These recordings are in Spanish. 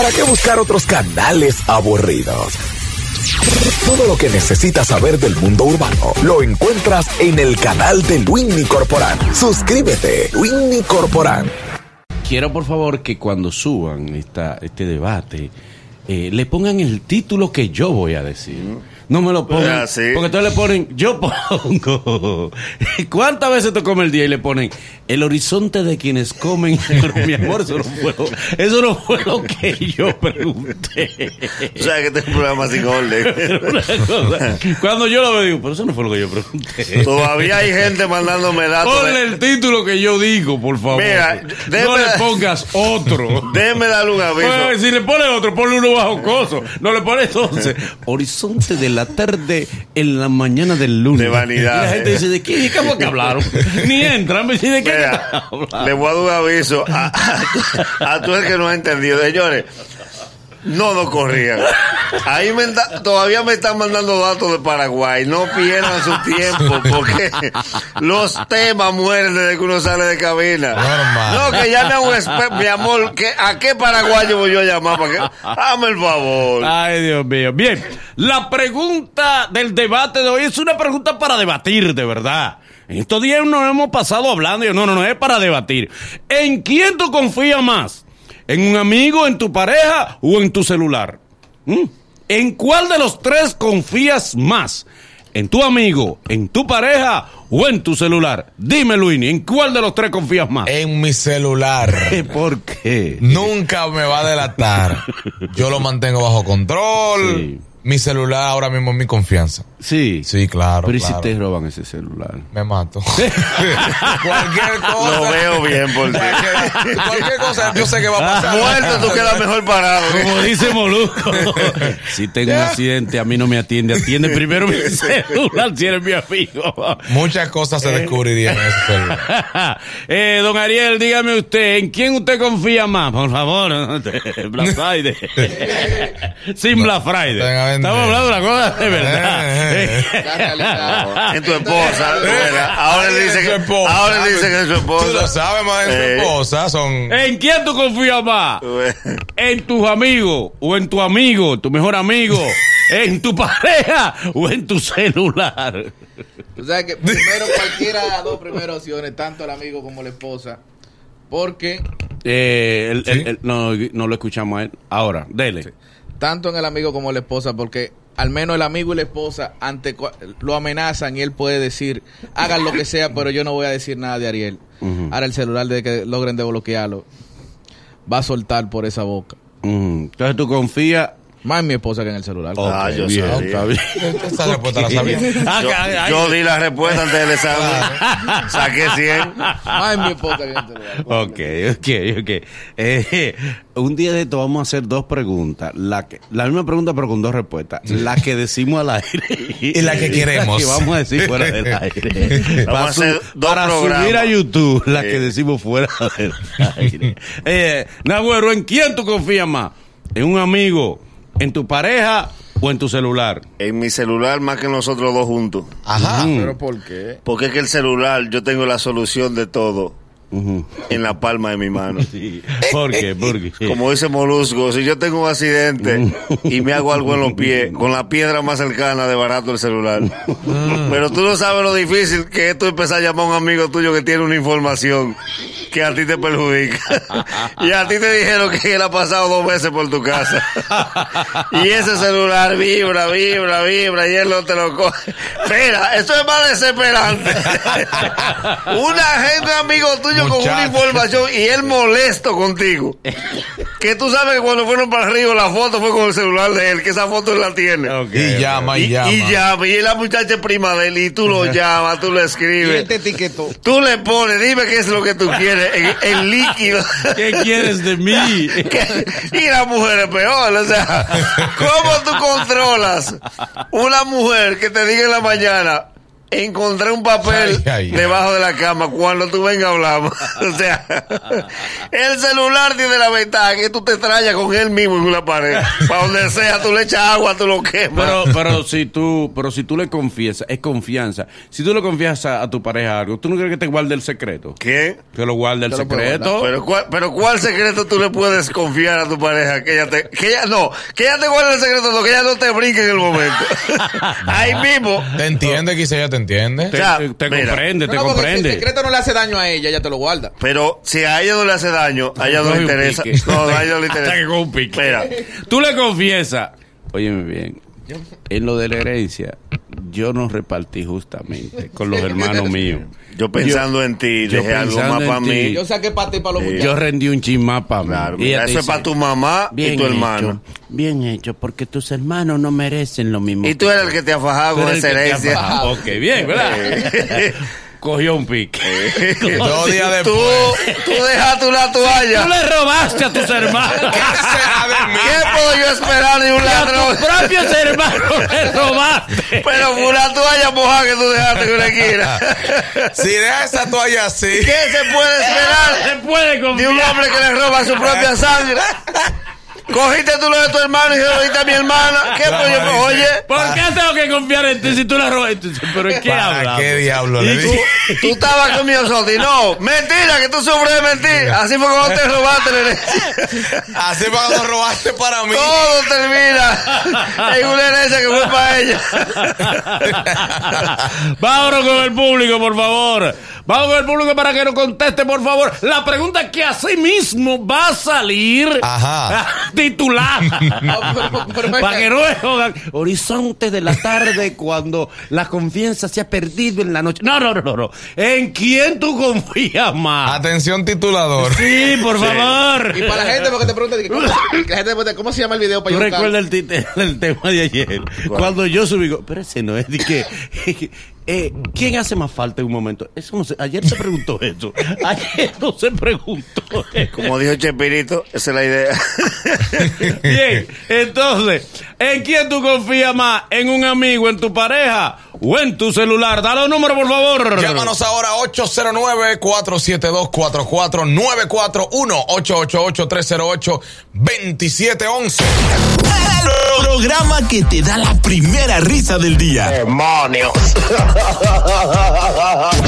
¿Para qué buscar otros canales aburridos? Todo lo que necesitas saber del mundo urbano lo encuentras en el canal de Winnie Corporán. Suscríbete, Winnie Corporán. Quiero por favor que cuando suban esta, este debate eh, le pongan el título que yo voy a decir. No me lo pongan. Ah, sí. Porque entonces le ponen, yo pongo. ¿Cuántas veces te come el día? Y le ponen el horizonte de quienes comen. Pero mi amor, eso no fue lo, eso no fue lo que yo pregunté. O sea, que este es un programa sin orden. Cuando yo lo veo, digo, pero eso no fue lo que yo pregunté. Todavía hay gente mandándome datos. Ponle el título que yo digo, por favor. Mira, no le pongas otro. Déjeme darle un aviso. Pues, si le pone otro, ponle uno bajo coso. No le pone entonces. Horizonte de la tarde en la mañana del lunes. De vanidad. Y la gente dice, ¿de qué, ¿De qué fue que hablaron? Ni entran, me dicen, ¿de qué Mira, hablaron? le voy a dar un aviso a, a, a todo el que no ha entendido. Señores, no nos corrían. Ahí me está- todavía me están mandando datos de Paraguay. No pierdan su tiempo porque los temas mueren desde que uno sale de cabina. Normal. No, que llame a un experto. Mi amor, ¿qué- ¿a qué paraguayo voy yo a llamar? Para que, hazme el favor. Ay, Dios mío. Bien, la pregunta del debate de hoy es una pregunta para debatir, de verdad. En estos días nos hemos pasado hablando y no, no, no, es para debatir. ¿En quién tú confías más? ¿En un amigo, en tu pareja o en tu celular? ¿Mm? ¿En cuál de los tres confías más? ¿En tu amigo, en tu pareja o en tu celular? Dime, Luini, ¿en cuál de los tres confías más? En mi celular. ¿Por qué? Nunca me va a delatar. Yo lo mantengo bajo control. Sí. Mi celular ahora mismo es mi confianza. Sí. Sí, claro. Pero ¿y claro. si te roban ese celular? Me mato. cualquier cosa. Lo veo bien por ti. cualquier cosa, yo sé que va a pasar. Muerto, tú quedas mejor parado. Como dice Molusco. si tengo un accidente, a mí no me atiende. Atiende primero mi celular si eres mi amigo. Muchas cosas se descubrirían en ese celular. eh, don Ariel, dígame usted, ¿en quién usted confía más? Por favor, Black Friday. Sin Black Friday. Estamos hablando de una cosa de verdad. Eh, En tu esposa. mira, Ahora le dice Su que, esposa. ahora le dice que es su Tú lo esposa. sabes, más en su Eh. esposa son. ¿En quién tú confías más? ¿En tus amigos o en tu amigo, tu mejor amigo? ¿En tu pareja o en tu celular? O sea que primero cualquiera de las dos primeras opciones, tanto el amigo como la esposa, porque Eh, el- Sí. no, no lo escuchamos a él. Ahora, dele. Tanto en el amigo como la esposa, porque al menos el amigo y la esposa ante lo amenazan y él puede decir, hagan lo que sea, pero yo no voy a decir nada de Ariel. Ahora el celular de que logren desbloquearlo va a soltar por esa boca. Entonces tú confías. Más en mi esposa que en el celular. Ah, Ok, yo bien, sabía. está bien. Esa respuesta la sabía. Ah, Yo, yo di la respuesta antes del examen. Saqué 100. Más mi esposa que en el celular. Ok, ok, ok. Eh, un día de esto vamos a hacer dos preguntas. La, que, la misma pregunta, pero con dos respuestas. La que decimos al aire. Y la que queremos. La que vamos a decir fuera del aire. Vamos a hacer dos para programas. subir a YouTube, la Sí. que decimos fuera del aire. Eh, Nagüero, ¿en quién tú confías más? ¿En un amigo? ¿En tu pareja o en tu celular? En mi celular más que nosotros dos juntos. Ajá. ¿Pero por qué? Porque es que el celular yo tengo la solución de todo En la palma de mi mano. Sí. ¿Por qué? ¿Por qué? Como dice Molusco, si yo tengo un accidente y me hago algo en los pies, con la piedra más cercana de barato el celular. Pero tú no sabes lo difícil que es tú empezar a llamar a un amigo tuyo que tiene una información que a ti te perjudica. Y a ti te dijeron que él ha pasado dos veces por tu casa. Y ese celular vibra, vibra, vibra y él no te lo coge. Mira, esto es más desesperante. Una gente, amigo tuyo, con una información y él molesto contigo. Que tú sabes que cuando fueron para arriba la foto fue con el celular de él, que esa foto él la tiene. Y llama, y, Y, llama. y llama, y la muchacha es prima de él, y tú lo llamas, tú le Y escribes. él te etiquetó. Tú le pones, dime qué es lo que tú quieres, en líquido. ¿Qué quieres de mí? Y la mujer es peor, o sea, ¿cómo tú controlas una mujer que te diga en la mañana, encontré un papel Ay, ay, ay. debajo de la cama. Cuando tú vengas hablamos. o sea, el celular tiene la ventaja que tú te trayas con él mismo en una pared. Para donde sea, tú le echas agua, tú lo quemas. Pero, pero si tú, pero si tú le confiesas, es confianza. Si tú le confiesas a, a tu pareja algo, ¿tú no crees que te guarde el secreto? ¿Qué? Que lo guarde el secreto. Pero ¿cuál, pero ¿cuál secreto tú le puedes confiar a tu pareja? Que ella te, que ella, no, que ella te guarde el secreto, no, que ella no te brinque en el momento. Ahí mismo. ¿Te entiende? Quizá ella te entiende. Te, O sea, te- te mira. comprende, No, te no, porque si el comprende. secreto no le hace daño a ella, ella te lo guarda. Pero si a ella no le hace daño, a ella no le interesa. No, a ella no le Hasta interesa. que coge un pique. Mira, Tú le confiesas, óyeme bien, en lo de la herencia, yo no repartí justamente con los hermanos míos. Yo pensando en ti, yo dejé algo pensando más en para ti. mí. Yo saqué para ti y para los muchachos. Yo rendí un chismá para mí. Claro, mira, te eso es para tu mamá y Bien tu hecho, hermano. bien hecho, porque tus hermanos no merecen lo mismo. Y tú eres el que te ha fajado con esa herencia. Ok, bien, ¿verdad? Cogió un pique. Dos días Tú, después. tú dejaste una toalla. Tú le robaste a tus hermanos. ¿Qué puedo yo esperar de un a ladrón? tus propios hermanos le robaste. Pero fue una toalla mojada que tú dejaste en una esquina. Si deja esa toalla así. ¿Qué se puede esperar Se puede de un confiar. hombre que le roba su propia sangre? Cogiste tú lo de tu hermano y se lo diste a mi hermana. ¿Qué La puedo yo? maldición. Oye, ¿Por qué tengo que confiar en ti si tú le robas? Entonces, ¿Pero en qué ¿Para hablas? qué diablo le tú- dije? tú estabas conmigo, Soti. No, mentira, que tú sufres de mentir. Así fue como te robaste la. Así para cuando robaste para mí. Todo termina en una herencia que fue para ella. Vámonos con el público, por favor. Vamos con el público para que nos conteste, por favor. La pregunta que así mismo va a salir Ajá. titulada. Pero- pero- para que no jodan. Horizonte de la tarde cuando la confianza se ha perdido en la noche. No, no, no, no. no. ¿En quién tú confías más? Atención titulador. Sí, por favor. Y para la gente, porque te preguntan, ¿cómo, la gente ¿cómo se llama el video para ¿Tú yo recuerdas el, tite- el tema de ayer? Cuando yo subí, digo, pero ese no es de que. eh, ¿Quién hace más falta en un momento? Eso no se- ayer se preguntó eso. Ayer no se preguntó eso. Como dijo Chespirito, esa es la idea. Bien, entonces, ¿en quién tú confías más? ¿En un amigo, en tu pareja o en tu celular? Dale un número, por favor. Llámanos ahora 809-472-4494-941 888-308-2711. El programa que te da la primera risa del día. ¡Demonios!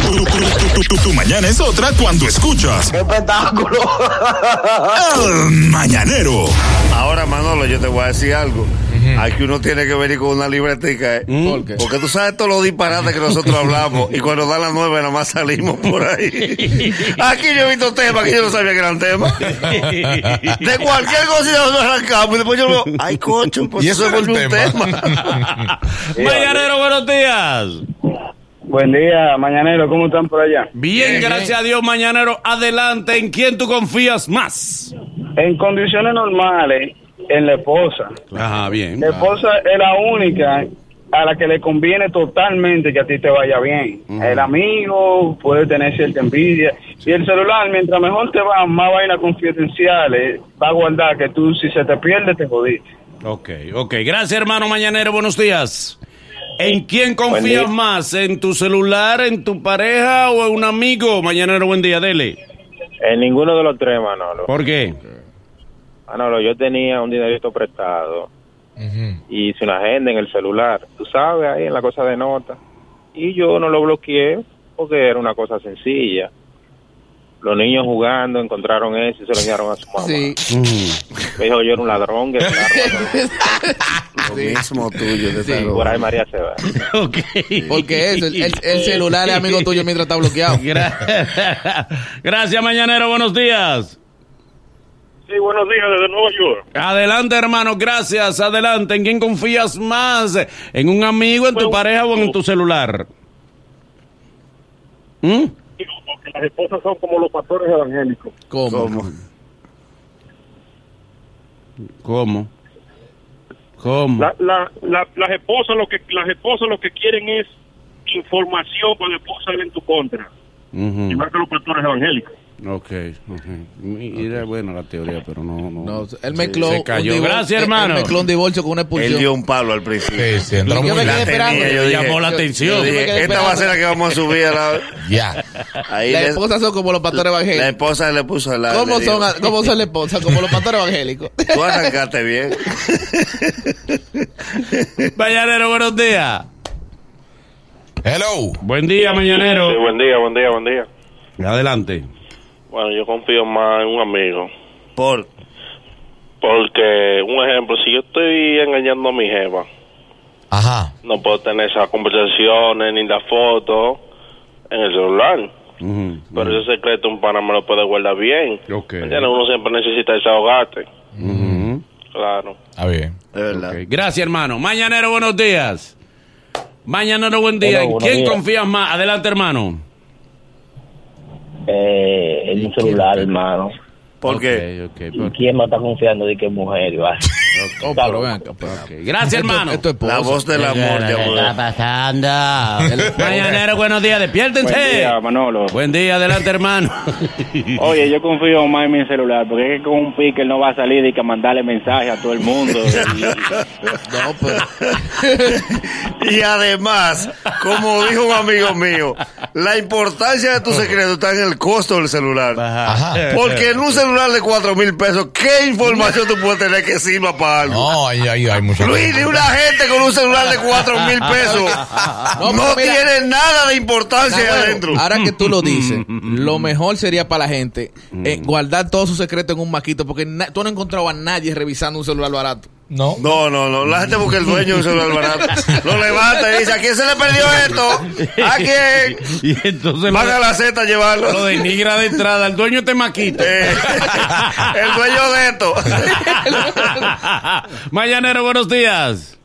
Tu- tu- tu- tu mañana es otra cuando escuchas. ¡Qué espectáculo! El Mañanero. Ahora, Manolo, yo te voy a decir algo. Aquí uno tiene que venir con una libretica. ¿eh? ¿Por qué? Porque tú sabes todos los disparates que nosotros hablamos y cuando dan las nueve nada más salimos por ahí. Aquí yo he visto temas que yo no sabía que eran temas. De cualquier cosa nos arrancamos y después yo lo ay, cocho, pues Y eso volvió un tema. tema. Mañanero, buenos días. Buen día, mañanero, ¿cómo están por allá? Bien, gracias a Dios, Mañanero. Adelante, ¿en quién tú confías más? En condiciones normales, en la esposa. Ajá, bien. La esposa es la única a la que le conviene totalmente que a ti te vaya bien. El amigo puede tener cierta envidia. Y el celular, mientras mejor te va, más vainas confidenciales, va a guardar que tú, si se te pierde, te jodiste. Ok, ok. Gracias, hermano Mañanero. Buenos días. ¿En quién confías más? ¿En tu celular, en tu pareja o en un amigo? Mañanero, buen día, dele. En ninguno de los tres, Manolo. ¿Por qué? Manolo, yo tenía un dinerito prestado y hice una agenda en el celular, tú sabes, ahí en la cosa de nota. Y yo no lo bloqueé porque era una cosa sencilla. Los niños jugando encontraron eso y se lo enviaron a su mamá. Sí. Me dijo yo era un ladrón, que era. Lo mismo tuyo. de Sí, Por ahí María se va. ok. Porque eso, el, el- el celular es amigo tuyo mientras está bloqueado. Gra- Gracias, Mañanero. Buenos días. Sí, buenos días desde Nueva York. Adelante, hermano. Gracias. Adelante. ¿En quién confías más? ¿En un amigo, en tu Bueno, pareja o en tu celular? ¿Mm? Digo, porque las esposas son como los pastores evangélicos. ¿Cómo? ¿Cómo? ¿Cómo? ¿Cómo? La, la, la- las esposas lo que las esposas lo que quieren es información para después salir en tu contra, Ujú. igual que los pastores evangélicos. Ok, ok. Y Era buena la teoría, pero no. No, No, él mezcló. Se cayó. un Gracias, él- hermano. Él mezcló un divorcio con una Él expulsión. dio un palo al principio. Sí, sí, entró Yo muy tenía, yo dije- llamó la yo- atención. Yo dije, esta va a ser la que vamos a subir a la... Ya. Ahí Las esposas son como los pastores la evangélicos. esposa le puso al lado. ¿Cómo son, a- ¿Cómo son las esposas? Como los pastores evangélicos. Tú arrancaste bien. Mañanero, buenos días. Hello. Buen día, mañanero. Sí, buen día, buen día, buen día. Adelante. Bueno, yo confío más en un amigo. Por... Porque, un ejemplo, si yo estoy engañando a mi jeva, Ajá. no puedo tener esas conversaciones ni las fotos en el celular. Pero ese secreto un pana me lo puede guardar bien. Ok. ¿Entiendes? Uno siempre necesita desahogarte. Ujú. Claro. Está bien. Es verdad. Gracias, hermano. Mañanero, buenos días. Mañanero, buen día. Hola, ¿En quién días. confías más? Adelante, hermano. Eh, en un celular, hermano. ¿Por qué? Ok, ok, ¿Y por- quién me está confiando de que es mujer? va? Oh, pero ven acá, pero- ok. Gracias, hermano. Esto es La voz del amor, ¿Qué está pasando? Mañanero, buenos días. Despiértense. Buen día, Manolo. Buen día, adelante, hermano. Oye, yo confío más en mi celular, porque es que con un pique no va a salir y que mandarle mensaje a todo el mundo. No, pero. Y además, como dijo un amigo mío, la importancia de tu secreto está en el costo del celular. Ajá. Porque en un celular de cuatro mil pesos, ¿qué información tú puedes tener que sirva para algo? No, ahí, ahí hay mucho. Luis, ni una gente con un celular de cuatro mil pesos No, no, pero mira- tiene nada de importancia Ah, bueno, adentro. ahora que tú lo dices, lo mejor sería para la gente eh, guardar todos sus secretos en un maquito, porque tú no has encontrado a nadie revisando un celular barato. No. No, no, no. La gente busca el dueño de un celular barato. Lo levanta y dice, ¿a quién se le perdió esto? ¿A quién? y entonces Van a la Z a llevarlo. lo denigra de entrada. El dueño te maquita. Eh, el dueño de esto. Mañanero, buenos días.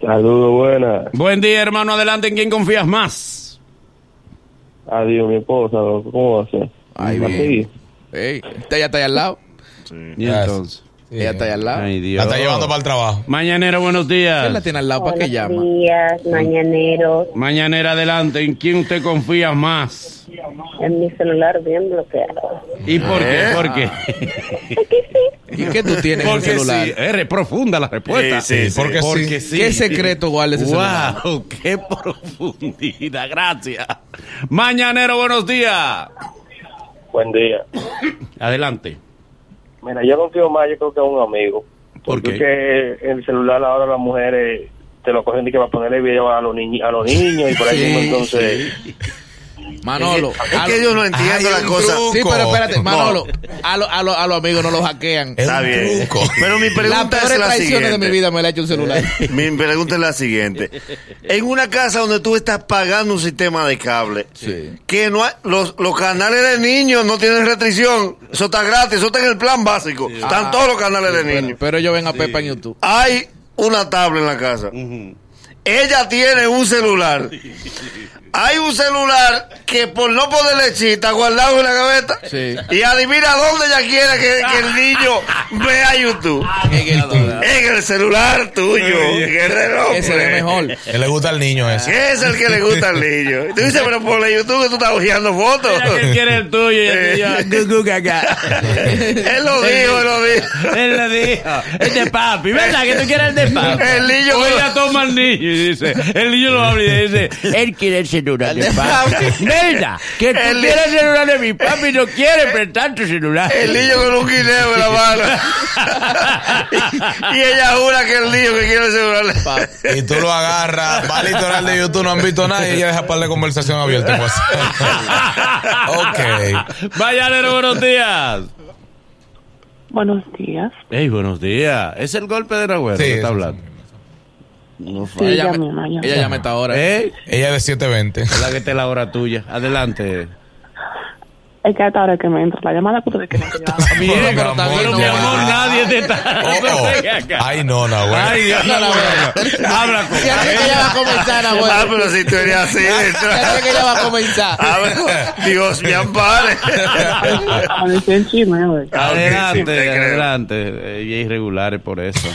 Saludos, buenas. Buen día, hermano. Adelante. ¿En quién confías más? Adiós, mi esposa. ¿Cómo va a ser? Ay, ¿Va a bien. seguir? Ey, ella está ahí al lado. Y Gracias. entonces. Sí. Ella está ahí al lado. Ay, La está llevando para el trabajo. Mañanero, buenos ¿Quién la días. tiene al lado? ¿Para qué llama? Buenos días, mañaneros. Mañanera, adelante. ¿En quién usted confía más? En mi celular bien bloqueado. ¿Y por qué? ¿Eh? ¿Por qué? ¿Y qué tú tienes en el celular? sí. Es profunda la respuesta. Sí, sí, sí. Porque Porque sí. sí. ¿Qué secreto guarda ese celular? Wow, qué profundidad. Gracias. Mañanero, buenos días. Buen día. Adelante. Mira, yo confío más, yo creo que a un amigo. ¿Por Porque qué? que el celular ahora las mujeres te lo cogen y que va a ponerle video a los, niños a los niños y por ahí Sí, mismo entonces... Manolo. Es que lo- yo no entiendo la cosa. truco. Sí, pero espérate, No. Manolo. A los a lo- a los amigos no los hackean. Es Está un bien. truco. Pero mi pregunta peores es la traiciones de siguiente. mi vida me la ha hecho un celular. Mi pregunta es la siguiente. En una casa donde tú estás pagando un sistema de cable, Sí. que no hay, los, los canales de niños no tienen restricción, eso está gratis, eso está en el plan básico. Están todos los canales de Pero, niños. pero yo ven a Pepa en YouTube. Hay una tabla en la casa. Ella tiene un celular. Hay un celular que por no poderle echar está guardado en la gaveta. Sí. Y adivina dónde ella quiere que, que el niño vea YouTube. En el. En el celular tuyo. Que es de Que se ve hombre. mejor. Que le gusta al niño ese. Que es el que le gusta al niño. Tú dices, pero por el YouTube que tú estás ojeando fotos. Mira que él quiere el tuyo y el tuyo. gaga. él lo dijo, él lo dijo. Él le dijo, el de papi, ¿verdad que tú quieres el de papi? El niño O que- ella toma al niño y dice, el niño lo habla y dice, él quiere el celular de papi. Que tú El quieres el celular de mi papi y no quiere prestar tu celular. El niño con un guineo en la mano. y, y ella jura que el niño que quiere el celular. Y tú lo agarras, va al litoral de YouTube, no han visto nada y ella deja par de conversación abierta. Pues. ok. Mañanero, buenos días. Buenos días. Ey, buenos días. Es el golpe de la Sí, que está sí, hablando. Sí, Ella, ya me- ya. ella llama esta hora. ¿Eh? Ella de 720. Es la que está la hora tuya. Adelante. Es que hasta ahora que me entra la llamada ustedes quieren que yo haga. Bien, Pero, pero, amor, pero no mi amor, nadie te está. Oh, oh. Ay, no, no, güey. Ay, Dios, no, no, no. Habla con Si hace que ella va a comenzar, abuelo. Ah, pero si tú eres así. Si hace que ella va a comenzar. Dios me ampare. Ah, Adelante, adelante. Ella es irregular por eso.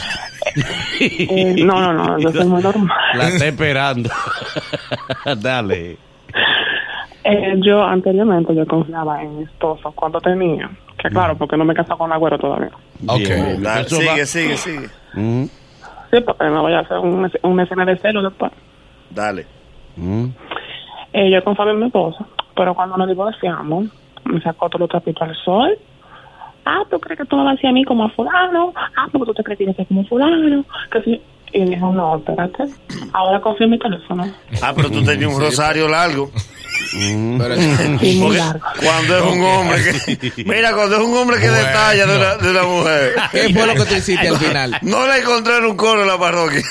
Eh, no, no, no, yo soy muy normal. La está esperando. Dale. Eh, yo anteriormente yo confiaba en mi esposo cuando tenía. Que claro, porque no me he casado con agüero todavía. Dale, Eso sigue, va- sigue, sigue. Mm, Sí, porque no voy a hacer un- una escena de celo después. Dale. mm. Eh, yo confiaba en mi esposo, pero cuando nos divorciamos, me sacó todos los trapitos al sol. Ah, ¿tú crees que tú me vas a decir a mí como a fulano? Ah, porque tú te crees que soy como fulano. Que sí. Y dijo, no, espérate. Ahora confío en mi teléfono. Ah, pero tú tenías un rosario largo. Pero- Porque largo. cuando es un hombre que. Mira, cuando es un hombre que Bueno. detalla de una, de una mujer. ¿Qué fue lo que tú hiciste al final? No la encontré en un coro en la parroquia.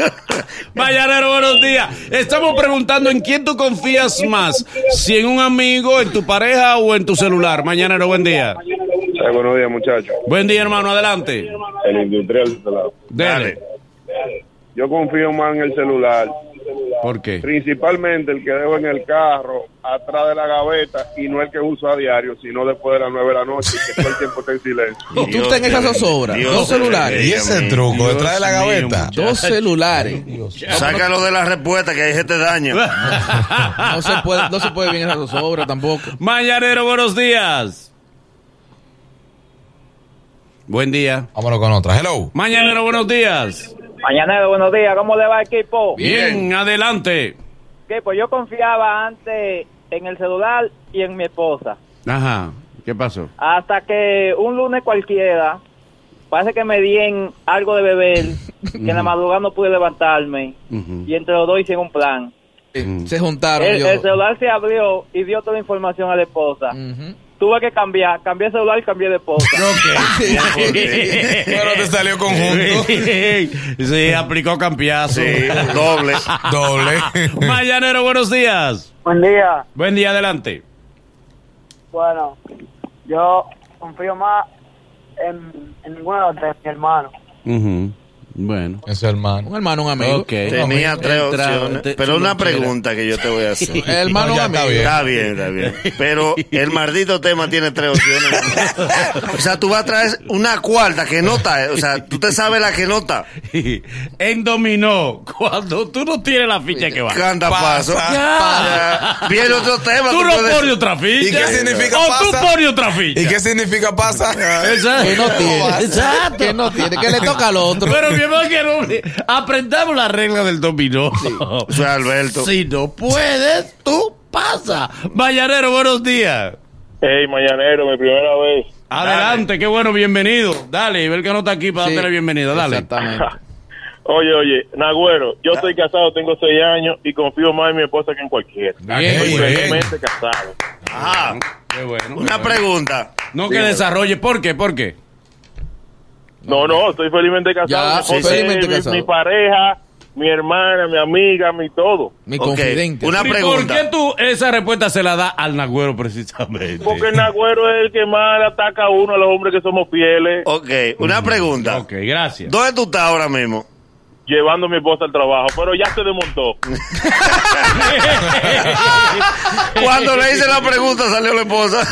Mañanero, buenos días. Estamos preguntando en quién tú confías más, si en un amigo, en tu pareja o en tu celular. Mañanero, buen día. Eh, buenos días, muchachos. Buen día, hermano, adelante. El industrial de este lado. Dale. Yo confío más en el celular. ¿Por qué? Principalmente el que dejo en el carro, atrás de la gaveta, y no el que uso a diario, sino después de las nueve de la noche, que todo el tiempo está en silencio. Y tú estás en esa zozobra. Dios Dos celulares. Y ese truco detrás de la Dios mío, gaveta. Dos celulares. Sácalo de la respuesta que ahí se te daña. No se puede, no se puede bien esa zozobra tampoco. Mañanero, buenos días. Buen día. Vámonos con otra. Hello. Mañanero, buenos días. Mañanero, buenos días. ¿Cómo le va, equipo? Bien, adelante. Equipo, yo confiaba antes en el celular y en mi esposa. Ajá. ¿Qué pasó? Hasta que un lunes cualquiera, parece que me di en algo de beber, que en la madrugada no pude levantarme. Y entre los dos hice un plan. Se juntaron. El, yo- el celular se abrió y dio toda la información a la esposa. Ujú. Tuve que cambiar. Cambié el celular y cambié de esposa. Pero te salió conjunto. sí, aplicó campeazo. Sí, doble. Doble. Mañanero, buenos días. Buen día. Buen día, adelante. Bueno, yo confío más en, en ninguno de los tres, mi hermano. Ujú. Bueno. Ese hermano. Un hermano, un amigo. Tenía tres Entra- opciones. te- Pero una pregunta que yo te voy a hacer. El hermano, No, está amigo. bien. Está bien, está bien. Pero el maldito tema tiene tres opciones. O sea, tú vas a traer una cuarta que no está. O sea, tú te sabes la que no está. en dominó, cuando tú no tienes la ficha que va. Canta Pasa. paso. Viene otro tema. Tú no puedes- pones otra ficha. ¿Y qué significa O tú pasa? pones otra ficha. ¿Y qué significa pasa? Exacto. Que no tiene. Exacto. Que no tiene. Que le toca al otro. Pero mi no aprendamos la regla del dominó. Es Alberto. Si no puedes, tú pasa. Mañanero, buenos días. Hey, mañanero, mi primera vez. Adelante, qué bueno, bienvenido. Dale, ver que no está aquí para Sí. darte la bienvenida. Dale. Exactamente. Oye, oye, Nagüero, yo estoy casado, tengo seis años y confío más en mi esposa que en cualquiera. Bien, Estoy felizmente casado. Ajá. Qué bueno. Una pregunta. No que desarrolle. ¿Por qué? ¿Por qué? No, no, estoy felizmente casado. Ya, Mi esposa felizmente es mi- casado. Mi, pareja, mi hermana, mi amiga, mi todo. Mi Ok, confidente. una ¿Y ¿Por pregunta. qué tú esa respuesta se la da al Nagüero precisamente? Porque el Nagüero es el que más ataca a uno, a los hombres que somos fieles, Ok, una pregunta. Ok, gracias. ¿Dónde tú estás ahora mismo? Llevando a mi esposa al trabajo. Pero ya se desmontó. Cuando le hice la pregunta salió la esposa.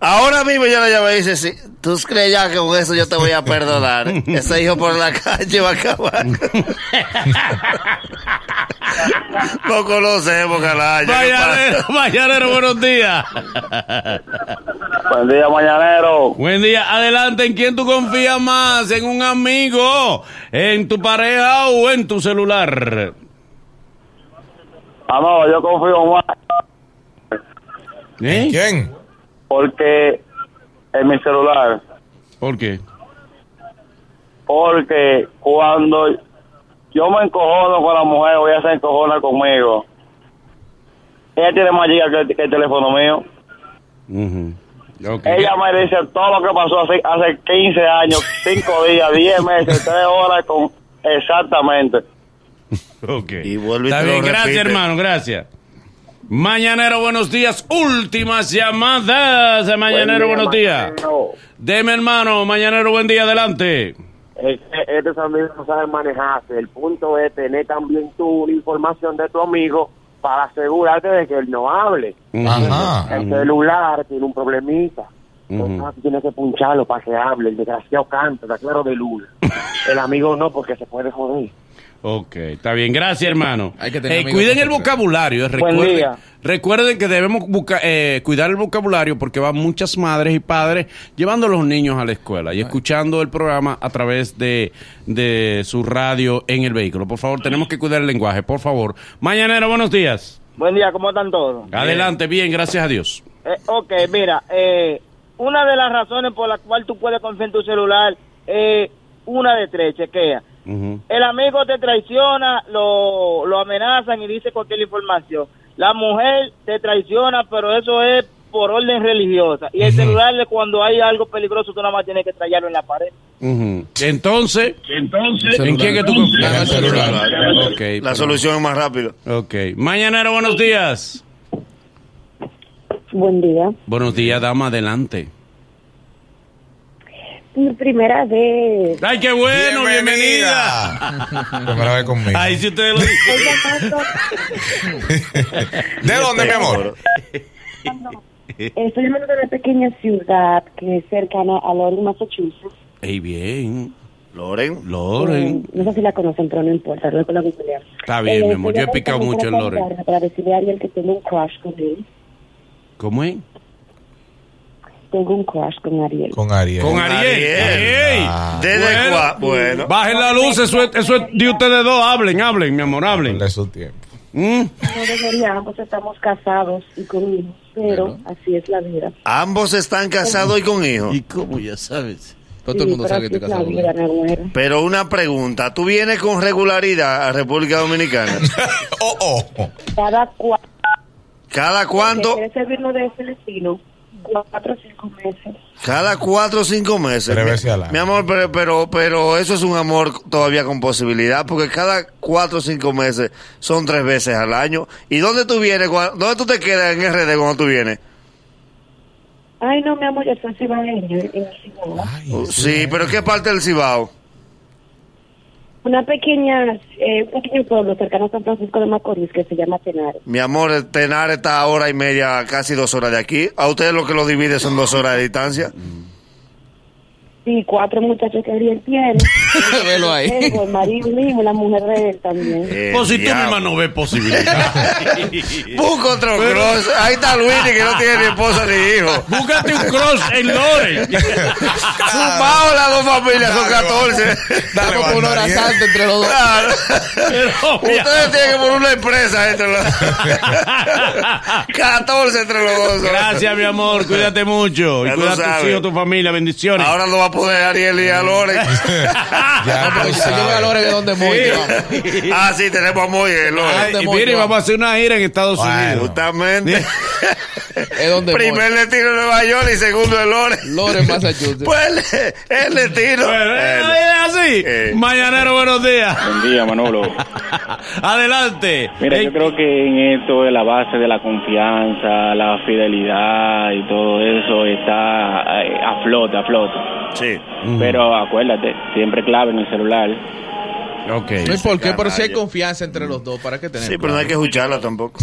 Ahora mismo yo la llamé y dice, sí, tú crees ya que con eso yo te voy a perdonar. Ese hijo por la calle va a acabar. no conocemos, canalla. Mañanero, mañanero, buenos días. Buen día, mañanero. Buen día, adelante. ¿En quién tú confías más? ¿En un amigo? ¿En tu pareja o en tu celular? Ah, no, yo confío más ¿Eh? ¿Quién? porque en mi celular, ¿Por qué? porque cuando yo me encojono con la mujer o ella se encojona conmigo, ella tiene más gigas que, que el teléfono mío. Ujú. Ella me dice todo lo que pasó hace, hace 15 años, 5 días, 10 meses, 3 horas, con exactamente. Ok. Y vuelve y Está bien, gracias, repite. hermano, gracias. Mañanero, buenos días. Últimas llamadas. Mañanero, buenos días. Deme, hermano. Mañanero, buen día, adelante. Estos amigos no saben manejarse. El punto es tener también la información de tu amigo para asegurarte de que él no hable. Ajá. El celular tiene un problemita. Entonces tienes que puncharlo para que hable. El desgraciado canta, está claro de luna. El amigo no, porque se puede joder. Ok, está bien. Gracias, hermano. Hay que tener Eh, cuiden el vocabulario. eh, Buen Recuerden, día. recuerden que debemos eh, cuidar el vocabulario porque van muchas madres y padres llevando a los niños a la escuela y escuchando el programa a través de, de su radio en el vehículo. Por favor, tenemos que cuidar el lenguaje, por favor. Mañanero, buenos días. Buen día, ¿cómo están todos? Adelante, bien, gracias a Dios. Eh, ok, mira, eh, una de las razones por la cual tú puedes confiar en tu celular es una de tres, chequea. El amigo te traiciona, lo, lo amenazan y dice cualquier información. La mujer te traiciona, pero eso es por orden religiosa. Y el celular, cuando hay algo peligroso, tú nada más tienes que traerlo en la pared. Entonces, Entonces, ¿en quién que tú confías? El celular. La pero- solución es más rápida. Ok. Mañanero, buenos días. Buen día. Buenos días, dama, adelante. Mi primera vez. ¡Ay, qué bueno! ¡Bienvenida! Primera vez conmigo. Ay, si ustedes lo ¿De dónde, mi amor? Estoy llamando de una pequeña ciudad que es cercana a Loren, Massachusetts. Ey, bien. Loren. Loren. Eh, no sé si la conocen, pero no importa. Luego la googlear. Está bien, Eh, mi amor. Yo he picado mucho en Loren. Para decirle a Ariel que tengo un crush con él. ¿Cómo es? Tengo un crush con Ariel. Con Ariel. Con Ariel. Ey. ¿Desde cua- bueno. Bajen la luz, eso es, eso es de ustedes dos. Hablen, hablen, mi amor, hablen. De su tiempo. Mm. No debería, ambos estamos casados y con hijos, pero así es la vida. Ambos están casados y con hijos. ¿Y cómo ya sabes? Todo el mundo sabe que mi amor. Pero una pregunta, ¿tú vienes con regularidad a República Dominicana? oh, oh. Cada cuatro. ¿Cada cuánto? ¿Quieres servirnos de ese destino? Cuatro o cinco meses. Cada cuatro o cinco meses. Tres Mi- veces al año. Mi amor, pero, pero, pero eso es un amor todavía con posibilidad, porque cada cuatro o cinco meses son tres veces al año. ¿Y dónde tú vienes? cua- ¿Dónde tú te quedas en RD cuando tú vienes? Ay, no, mi amor, yo soy cibaeño en el Cibao. Sí, pero ¿qué parte del Cibao? Una pequeña, eh, un pequeño pueblo cercano a San Francisco de Macorís que se llama Tenares. Mi amor, el Tenar está a hora y media, casi dos horas de aquí. A ustedes lo que lo divide son dos horas de distancia. Sí, cuatro muchachos que Ariel tiene. Velo ahí. Tengo el marido mío y la mujer de él también. Eh, Pues si tú diablo. misma no ves posibilidad. Busca otro cross. Ahí está Luis, que no tiene ni esposa ni hijo. Búscate un cross en Loren. Sumado las dos familias, son 14. Dame por una hora Ariel. santa entre los dos. Claro. Pero, Ustedes tienen que poner una empresa entre los 14 entre los dos. Gracias, mi amor. Cuídate mucho. Y Ya cuida a tus hijos, tu familia. Bendiciones. Ahora no va a poder Ariel y a Loren. Ya, tú si yo voy a. Lore de donde muy. ah, sí, tenemos a Moy en Loren. Ay, y ¿Dónde mire, voy? vamos a hacer una gira en Estados Bueno. Unidos. Justamente. Es donde Primer destino en Nueva York y segundo en Loren. Lore, Massachusetts. Pues el, el destino. Bueno, El- es así. Eh. Mañanero, buenos días. Buen día, Manolo. Adelante. Mira, Eh, yo creo que en esto es la base de la confianza, la fidelidad y todo eso está eh, a flote, a flote. Sí. Pero acuérdate, siempre clave en el celular. Ok. Hay por qué, pero si hay confianza entre los dos, ¿para qué tener? Sí, pero no hay que escucharla tampoco.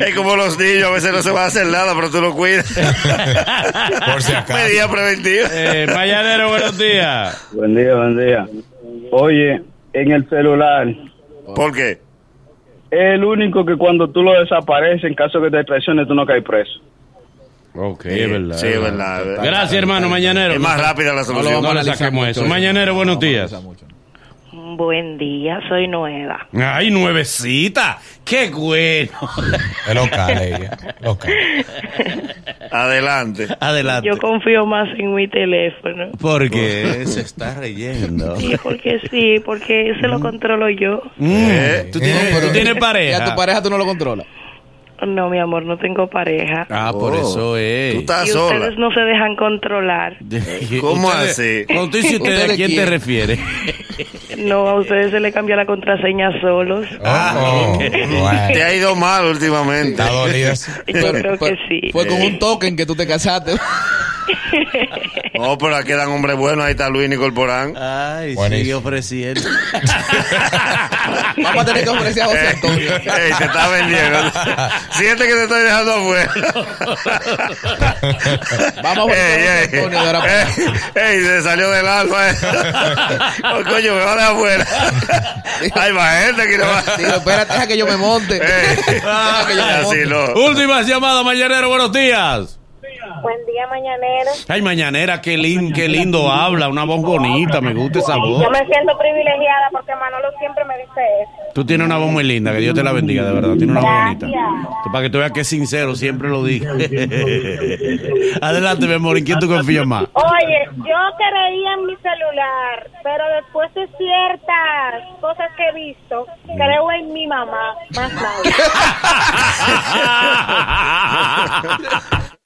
Es como los niños, a veces no se va a hacer nada, pero tú lo cuidas. Por si acaso. Medida preventiva. Eh, Mañanero, buenos días. Buen día, buen día. Oye, en el celular, ¿Por qué? es el único que cuando tú lo desapareces, en caso que te traiciones, tú no caes preso. Ok, es verdad. Sí, es verdad. Gracias, hermano. Mañanero. Es más rápida la No, lo solución. vamos a analizar saquemos mucho eso. eso. Mañanero, buenos días. Buen día, soy nueva. Ay, nuevecita. Qué bueno. Es local ella. Local. Adelante. Adelante. Yo confío más en mi teléfono. Porque se está reyendo. Sí, porque sí, porque se lo controlo yo. Mm, Eh, ¿Tú tienes, pero- tú tienes Ya pareja? tu pareja tú no lo controlas. No, mi amor, no tengo pareja. Ah, por Oh, eso es. Tú estás y sola. ustedes no se dejan controlar. ¿Cómo así? Cuando tú dices ustedes, ¿a ¿Ustedes quién te refieres? No, a ustedes se le cambia la contraseña solos. Oh, Te bueno. ha ido mal últimamente. Está. Yo creo que sí. Fue con un token que tú te casaste. No, pero aquí dan hombres buenos. Ahí está Luis Nicolporán. Ay, sigue Buenísimo. ofreciendo. Vamos a tener que ofrecer a José Antonio. Ey, te está vendiendo. Siente que te estoy dejando afuera. Vamos a ofrecer a José Antonio de ahora para ey, ey, se salió del alfa. eh. Oh, coño, me va a dejar afuera. Hay más gente que no va. Digo, espérate, deja que yo me monte. Ey, Deja que yo me así monte. no. Últimas llamadas, mañanero, buenos días. Buen día, mañanero. Ay, mañanera, qué, lin- qué lindo habla, una voz bonita, me gusta esa voz. Yo me siento privilegiada porque Manolo siempre me dice eso. Tú tienes una voz muy linda, que Dios te la bendiga, de verdad. Tienes una voz bonita. Para que tú veas que es sincero, siempre lo digo. Adelante, mi amor, ¿en quién tú confías más? Oye, yo creía en mi celular, pero después de ciertas cosas que he visto, creo en mi mamá, más nada.